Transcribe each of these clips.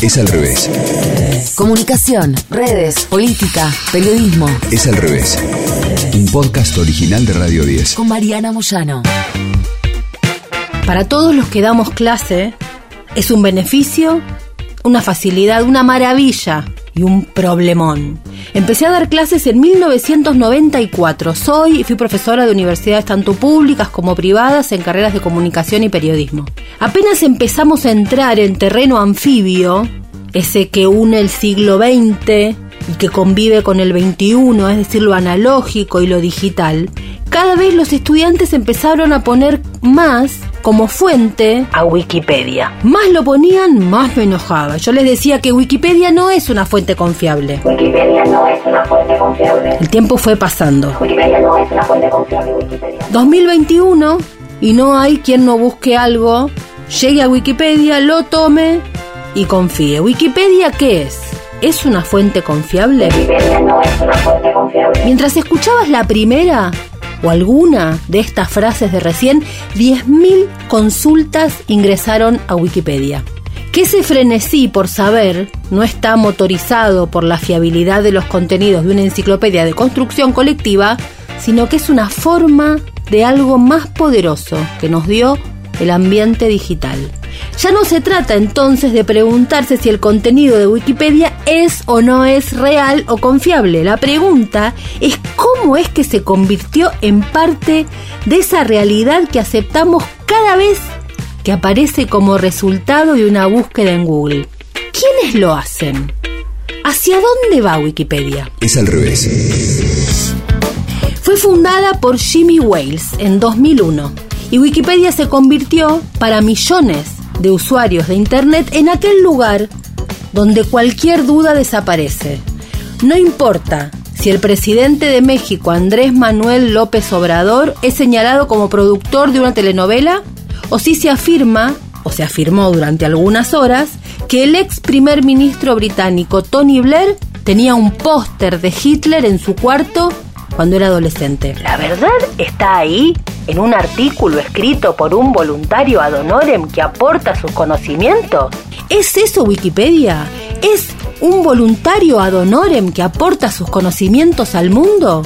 Es al revés. Comunicación, redes, política, periodismo. Es al revés. Un podcast original de Radio 10. Con Mariana Moyano. Para todos los que damos clase, es un beneficio, una facilidad, una maravilla y un problemón. Empecé a dar clases en 1994. Soy y fui profesora de universidades tanto públicas como privadas en carreras de comunicación y periodismo. Apenas empezamos a entrar en terreno anfibio, ese que une el siglo XX y que convive con el XXI, es decir, lo analógico y lo digital, cada vez los estudiantes empezaron a poner más como fuente a Wikipedia. Más lo ponían, más me enojaba. Yo les decía que Wikipedia no es una fuente confiable. Wikipedia no es una fuente confiable. El tiempo fue pasando. Wikipedia no es una fuente confiable. Wikipedia. 2021 y no hay quien no busque algo, llegue a Wikipedia, lo tome y confíe. ¿Wikipedia qué es? ¿Es una fuente confiable? Wikipedia no es una fuente confiable. Mientras escuchabas la primera o alguna de estas frases de recién, 10.000 consultas ingresaron a Wikipedia. Que ese frenesí por saber no está motorizado por la fiabilidad de los contenidos de una enciclopedia de construcción colectiva, sino que es una forma de algo más poderoso que nos dio el ambiente digital. Ya no se trata entonces de preguntarse si el contenido de Wikipedia es o no es real o confiable. La pregunta es cómo es que se convirtió en parte de esa realidad que aceptamos cada vez que aparece como resultado de una búsqueda en Google. ¿Quiénes lo hacen? ¿Hacia dónde va Wikipedia? Es al revés. Fue fundada por Jimmy Wales en 2001 y Wikipedia se convirtió para millones de usuarios de Internet en aquel lugar donde cualquier duda desaparece. No importa si el presidente de México, Andrés Manuel López Obrador, es señalado como productor de una telenovela o si se afirma, o se afirmó durante algunas horas, que el ex primer ministro británico Tony Blair tenía un póster de Hitler en su cuarto cuando era adolescente. ¿La verdad está ahí? ¿En un artículo escrito por un voluntario ad honorem que aporta sus conocimientos? ¿Es eso Wikipedia? ¿Es un voluntario ad honorem que aporta sus conocimientos al mundo?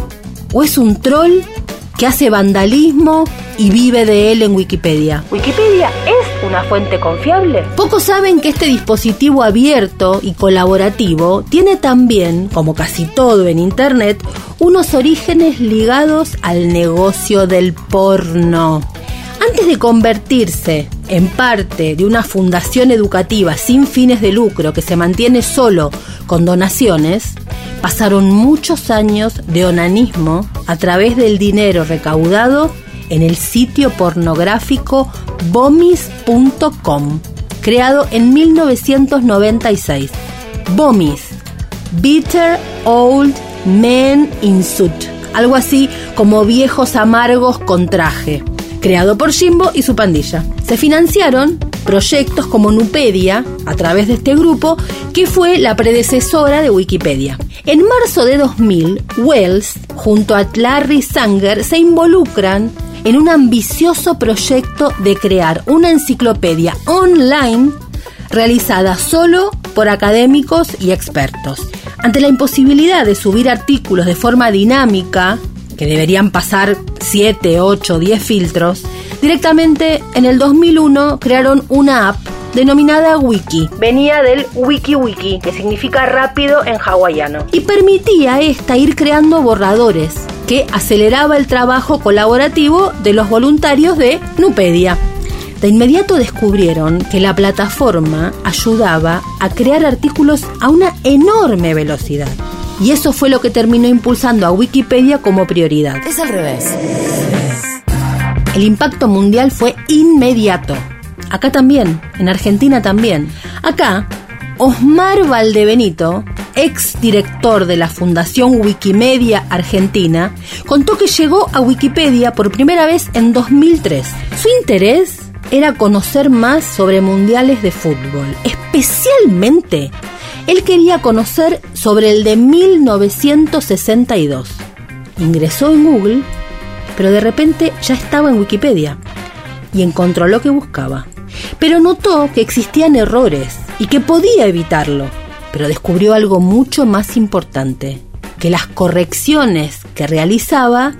¿O es un troll que hace vandalismo y vive de él en Wikipedia. ¿Wikipedia es una fuente confiable? Pocos saben que este dispositivo abierto y colaborativo tiene también, como casi todo en Internet, unos orígenes ligados al negocio del porno. Antes de convertirse en parte de una fundación educativa sin fines de lucro que se mantiene solo con donaciones, pasaron muchos años de onanismo a través del dinero recaudado en el sitio pornográfico bomis.com, creado en 1996. Bomis, Bitter Old Men in Suit, algo así como viejos amargos con traje, creado por Jimbo y su pandilla. Se financiaron proyectos como Nupedia, a través de este grupo, que fue la predecesora de Wikipedia. En marzo de 2000, Wells, junto a Larry Sanger, se involucran en un ambicioso proyecto de crear una enciclopedia online realizada solo por académicos y expertos. Ante la imposibilidad de subir artículos de forma dinámica, que deberían pasar 7, 8, 10 filtros, directamente en el 2001 crearon una app denominada Wiki. Venía del Wiki Wiki, que significa rápido en hawaiano. Y permitía esta ir creando borradores, que aceleraba el trabajo colaborativo de los voluntarios de Nupedia. De inmediato descubrieron que la plataforma ayudaba a crear artículos a una enorme velocidad. Y eso fue lo que terminó impulsando a Wikipedia como prioridad. Es al revés. El impacto mundial fue inmediato. Acá también, en Argentina también. Acá, Osmar Valdebenito, ex director de la Fundación Wikimedia Argentina, contó que llegó a Wikipedia por primera vez en 2003. Su interés era conocer más sobre mundiales de fútbol, especialmente él quería conocer sobre el de 1962. Ingresó en Google, pero de repente ya estaba en Wikipedia y encontró lo que buscaba. Pero notó que existían errores y que podía evitarlo, pero descubrió algo mucho más importante, que las correcciones que realizaba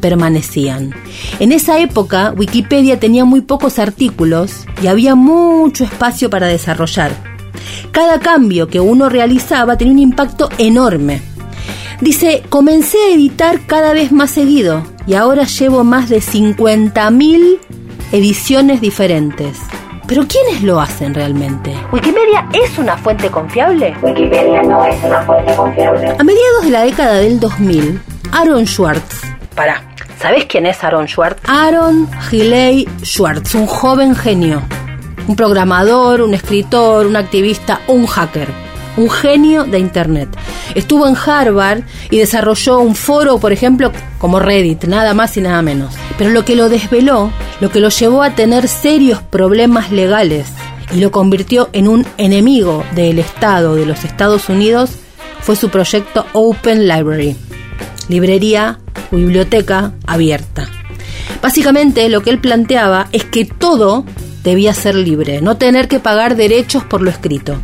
permanecían. En esa época, Wikipedia tenía muy pocos artículos y había mucho espacio para desarrollar. Cada cambio que uno realizaba tenía un impacto enorme. Dice, comencé a editar cada vez más seguido y ahora llevo más de 50.000 ediciones diferentes. Pero ¿quiénes lo hacen realmente? ¿Wikipedia es una fuente confiable? Wikipedia no es una fuente confiable. A mediados de la década del 2000, Aaron Schwartz. Para, ¿sabés quién es Aaron Schwartz? Aaron Giley Schwartz, un joven genio. Un programador, un escritor, un activista, un hacker. Un genio de Internet. Estuvo en Harvard y desarrolló un foro, por ejemplo, como Reddit, nada más y nada menos. Pero lo que lo desveló, lo que lo llevó a tener serios problemas legales y lo convirtió en un enemigo del Estado de los Estados Unidos fue su proyecto Open Library, librería o biblioteca abierta. Básicamente lo que él planteaba es que todo debía ser libre, no tener que pagar derechos por lo escrito.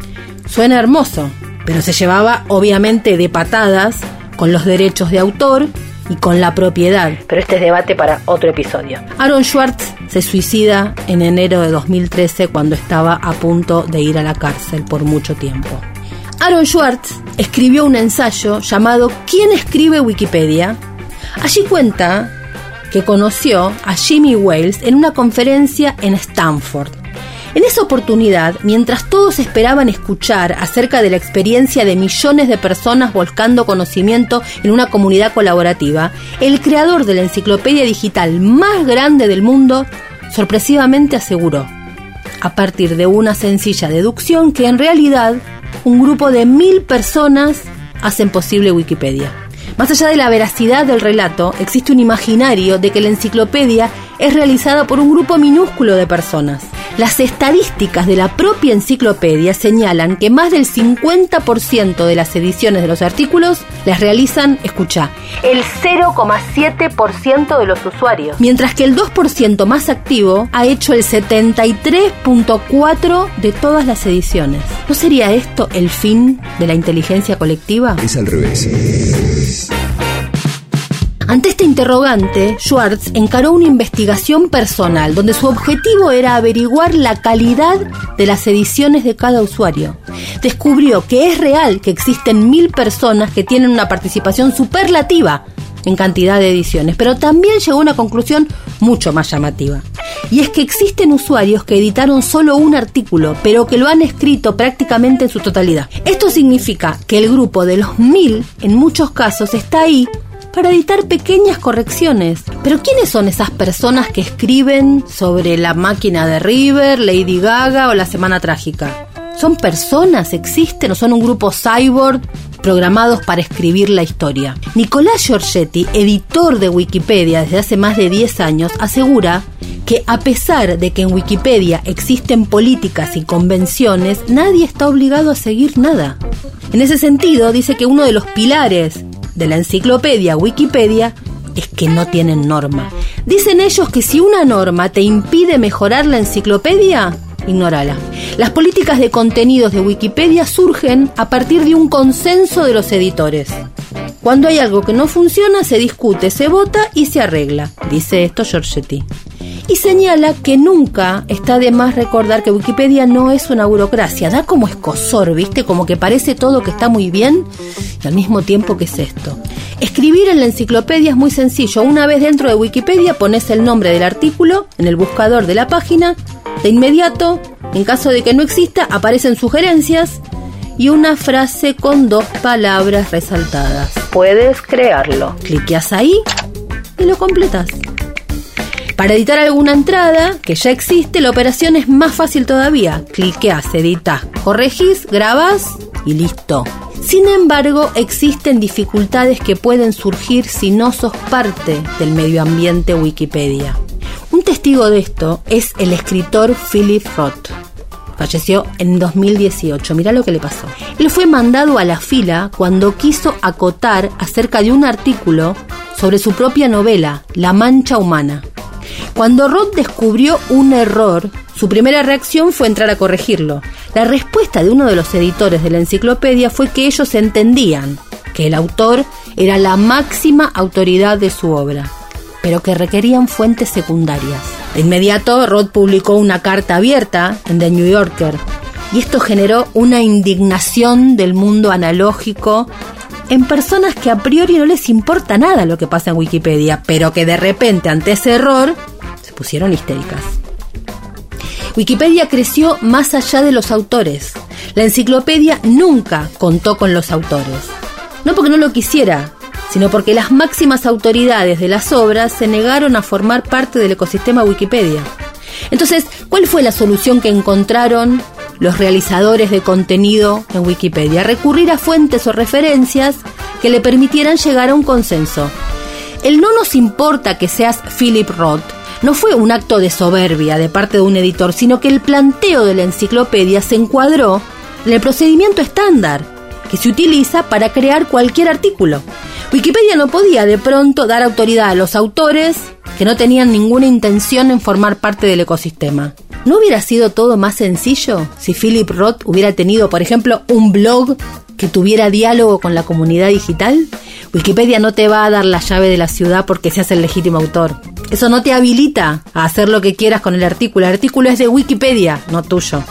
Suena hermoso, pero se llevaba obviamente de patadas con los derechos de autor y con la propiedad. Pero este es debate para otro episodio. Aaron Schwartz se suicida en enero de 2013 cuando estaba a punto de ir a la cárcel por mucho tiempo. Aaron Schwartz escribió un ensayo llamado ¿Quién escribe Wikipedia? Allí cuenta que conoció a Jimmy Wales en una conferencia en Stanford. En esa oportunidad, mientras todos esperaban escuchar acerca de la experiencia de millones de personas volcando conocimiento en una comunidad colaborativa, el creador de la enciclopedia digital más grande del mundo sorpresivamente aseguró, a partir de una sencilla deducción, que en realidad un grupo de mil personas hacen posible Wikipedia. Más allá de la veracidad del relato, existe un imaginario de que la enciclopedia es realizada por un grupo minúsculo de personas. Las estadísticas de la propia enciclopedia señalan que más del 50% de las ediciones de los artículos las realizan, escucha, el 0,7% de los usuarios, mientras que el 2% más activo ha hecho el 73.4% de todas las ediciones. ¿No sería esto el fin de la inteligencia colectiva? Es al revés. Ante este interrogante, Schwartz encaró una investigación personal donde su objetivo era averiguar la calidad de las ediciones de cada usuario. Descubrió que es real que existen mil personas que tienen una participación superlativa en cantidad de ediciones, pero también llegó a una conclusión mucho más llamativa. Y es que existen usuarios que editaron solo un artículo, pero que lo han escrito prácticamente en su totalidad. Esto significa que el grupo de los mil, en muchos casos, está ahí para editar pequeñas correcciones. Pero ¿quiénes son esas personas que escriben sobre la máquina de River, Lady Gaga o la Semana Trágica? ¿Son personas? ¿Existen o son un grupo cyborg programados para escribir la historia? Nicolás Giorgetti, editor de Wikipedia desde hace más de 10 años, asegura que a pesar de que en Wikipedia existen políticas y convenciones, nadie está obligado a seguir nada. En ese sentido, dice que uno de los pilares de la enciclopedia Wikipedia es que no tienen norma. Dicen ellos que si una norma te impide mejorar la enciclopedia, ignórala. Las políticas de contenidos de Wikipedia surgen a partir de un consenso de los editores. Cuando hay algo que no funciona, se discute, se vota y se arregla, dice esto Giorgetti. Y señala que nunca está de más recordar que Wikipedia no es una burocracia, da como escosor, ¿viste? Como que parece todo que está muy bien y al mismo tiempo que es esto. Escribir en la enciclopedia es muy sencillo. Una vez dentro de Wikipedia pones el nombre del artículo en el buscador de la página, de inmediato, en caso de que no exista, aparecen sugerencias y una frase con dos palabras resaltadas. Puedes crearlo. Cliqueas ahí y lo completas. Para editar alguna entrada que ya existe, la operación es más fácil todavía. Cliqueas, editas, corregís, grabas y listo. Sin embargo, existen dificultades que pueden surgir si no sos parte del medio ambiente Wikipedia. Un testigo de esto es el escritor Philip Roth. Falleció en 2018. Mirá lo que le pasó. Él fue mandado a la fila cuando quiso acotar acerca de un artículo sobre su propia novela, La Mancha Humana. Cuando Roth descubrió un error, su primera reacción fue entrar a corregirlo. La respuesta de uno de los editores de la enciclopedia fue que ellos entendían que el autor era la máxima autoridad de su obra, pero que requerían fuentes secundarias. De inmediato, Roth publicó una carta abierta en The New Yorker, y esto generó una indignación del mundo analógico en personas que a priori no les importa nada lo que pasa en Wikipedia, pero que de repente ante ese error pusieron histéricas. Wikipedia creció más allá de los autores. La enciclopedia nunca contó con los autores. No porque no lo quisiera, sino porque las máximas autoridades de las obras se negaron a formar parte del ecosistema Wikipedia. Entonces, ¿cuál fue la solución que encontraron los realizadores de contenido en Wikipedia? Recurrir a fuentes o referencias que le permitieran llegar a un consenso. El no nos importa que seas Philip Roth no fue un acto de soberbia de parte de un editor, sino que el planteo de la enciclopedia se encuadró en el procedimiento estándar que se utiliza para crear cualquier artículo. Wikipedia no podía de pronto dar autoridad a los autores que no tenían ninguna intención en formar parte del ecosistema. ¿No hubiera sido todo más sencillo si Philip Roth hubiera tenido, por ejemplo, un blog que tuviera diálogo con la comunidad digital? Wikipedia no te va a dar la llave de la ciudad porque seas el legítimo autor. Eso no te habilita a hacer lo que quieras con el artículo. El artículo es de Wikipedia, no tuyo.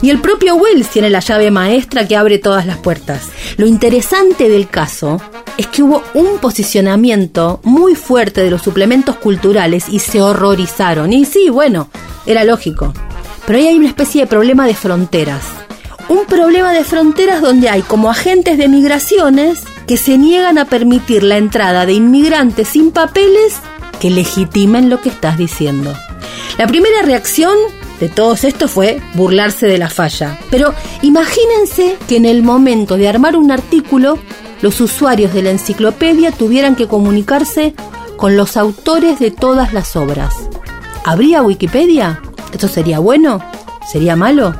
Ni el propio Wells tiene la llave maestra que abre todas las puertas. Lo interesante del caso es que hubo un posicionamiento muy fuerte de los suplementos culturales y se horrorizaron. Y sí, bueno, era lógico. Pero ahí hay una especie de problema de fronteras. Un problema de fronteras donde hay como agentes de migraciones que se niegan a permitir la entrada de inmigrantes sin papeles que legitimen lo que estás diciendo. La primera reacción de todos esto fue burlarse de la falla. Pero imagínense que en el momento de armar un artículo, los usuarios de la enciclopedia tuvieran que comunicarse con los autores de todas las obras. ¿Habría Wikipedia? ¿Esto sería bueno? ¿Sería malo?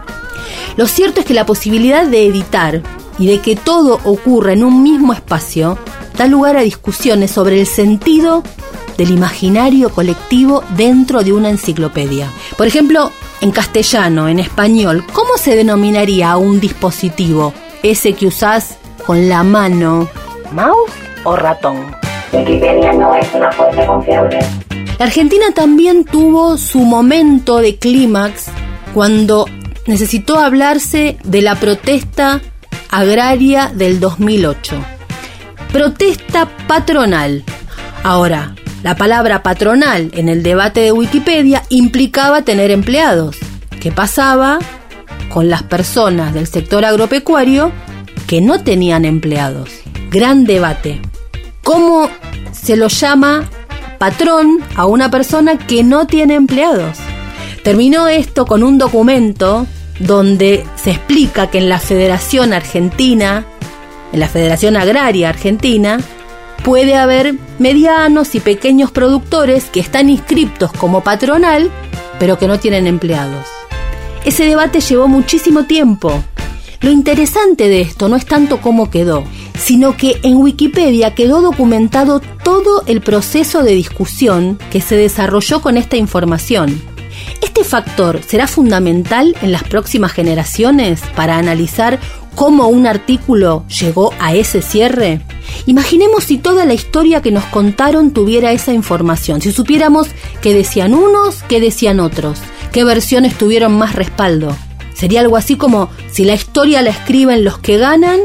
Lo cierto es que la posibilidad de editar y de que todo ocurra en un mismo espacio da lugar a discusiones sobre el sentido del imaginario colectivo dentro de una enciclopedia. Por ejemplo, en castellano, en español, ¿cómo se denominaría a un dispositivo ese que usás con la mano? ¿Mouse o ratón? Wikipedia no es una fuente confiable. La Argentina también tuvo su momento de clímax cuando necesitó hablarse de la protesta agraria del 2008. Protesta patronal. Ahora, la palabra patronal en el debate de Wikipedia implicaba tener empleados. ¿Qué pasaba con las personas del sector agropecuario que no tenían empleados? Gran debate. ¿Cómo se lo llama patrón a una persona que no tiene empleados? Terminó esto con un documento donde se explica que en la Federación Argentina, en la Federación Agraria Argentina, puede haber medianos y pequeños productores que están inscriptos como patronal, pero que no tienen empleados. Ese debate llevó muchísimo tiempo. Lo interesante de esto no es tanto cómo quedó, sino que en Wikipedia quedó documentado todo el proceso de discusión que se desarrolló con esta información. Este factor será fundamental en las próximas generaciones para analizar cómo un artículo llegó a ese cierre? Imaginemos si toda la historia que nos contaron tuviera esa información, si supiéramos qué decían unos, qué decían otros, qué versiones tuvieron más respaldo. Sería algo así como si la historia la escriben los que ganan,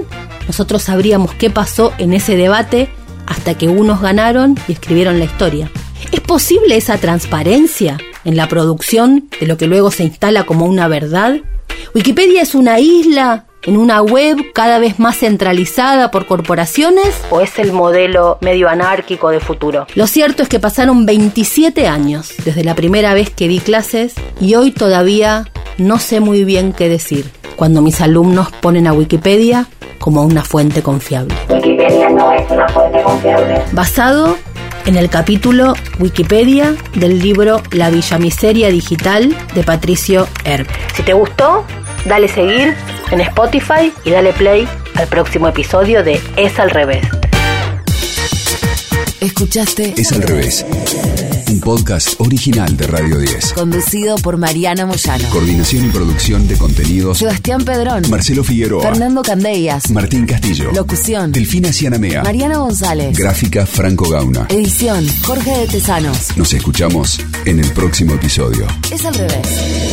nosotros sabríamos qué pasó en ese debate hasta que unos ganaron y escribieron la historia. ¿Es posible esa transparencia en la producción de lo que luego se instala como una verdad? ¿Wikipedia es una isla en una web cada vez más centralizada por corporaciones o es el modelo medio anárquico de futuro? Lo cierto es que pasaron 27 años desde la primera vez que di clases y hoy todavía no sé muy bien qué decir cuando mis alumnos ponen a Wikipedia como una fuente confiable. Wikipedia no es una fuente confiable. Basado en el capítulo Wikipedia del libro La Villa Miseria Digital de Patricio Herb. Si te gustó, dale seguir en Spotify y dale play al próximo episodio de Es al revés. Escuchaste Es al revés. Un podcast original de Radio 10. Conducido por Mariana Moyano. Coordinación y producción de contenidos. Sebastián Pedrón. Marcelo Figueroa. Fernando Candellas. Martín Castillo. Locución. Delfina Cianamea. Mariana González. Gráfica Franco Gauna. Edición. Jorge de Tesanos. Nos escuchamos en el próximo episodio. Es al revés.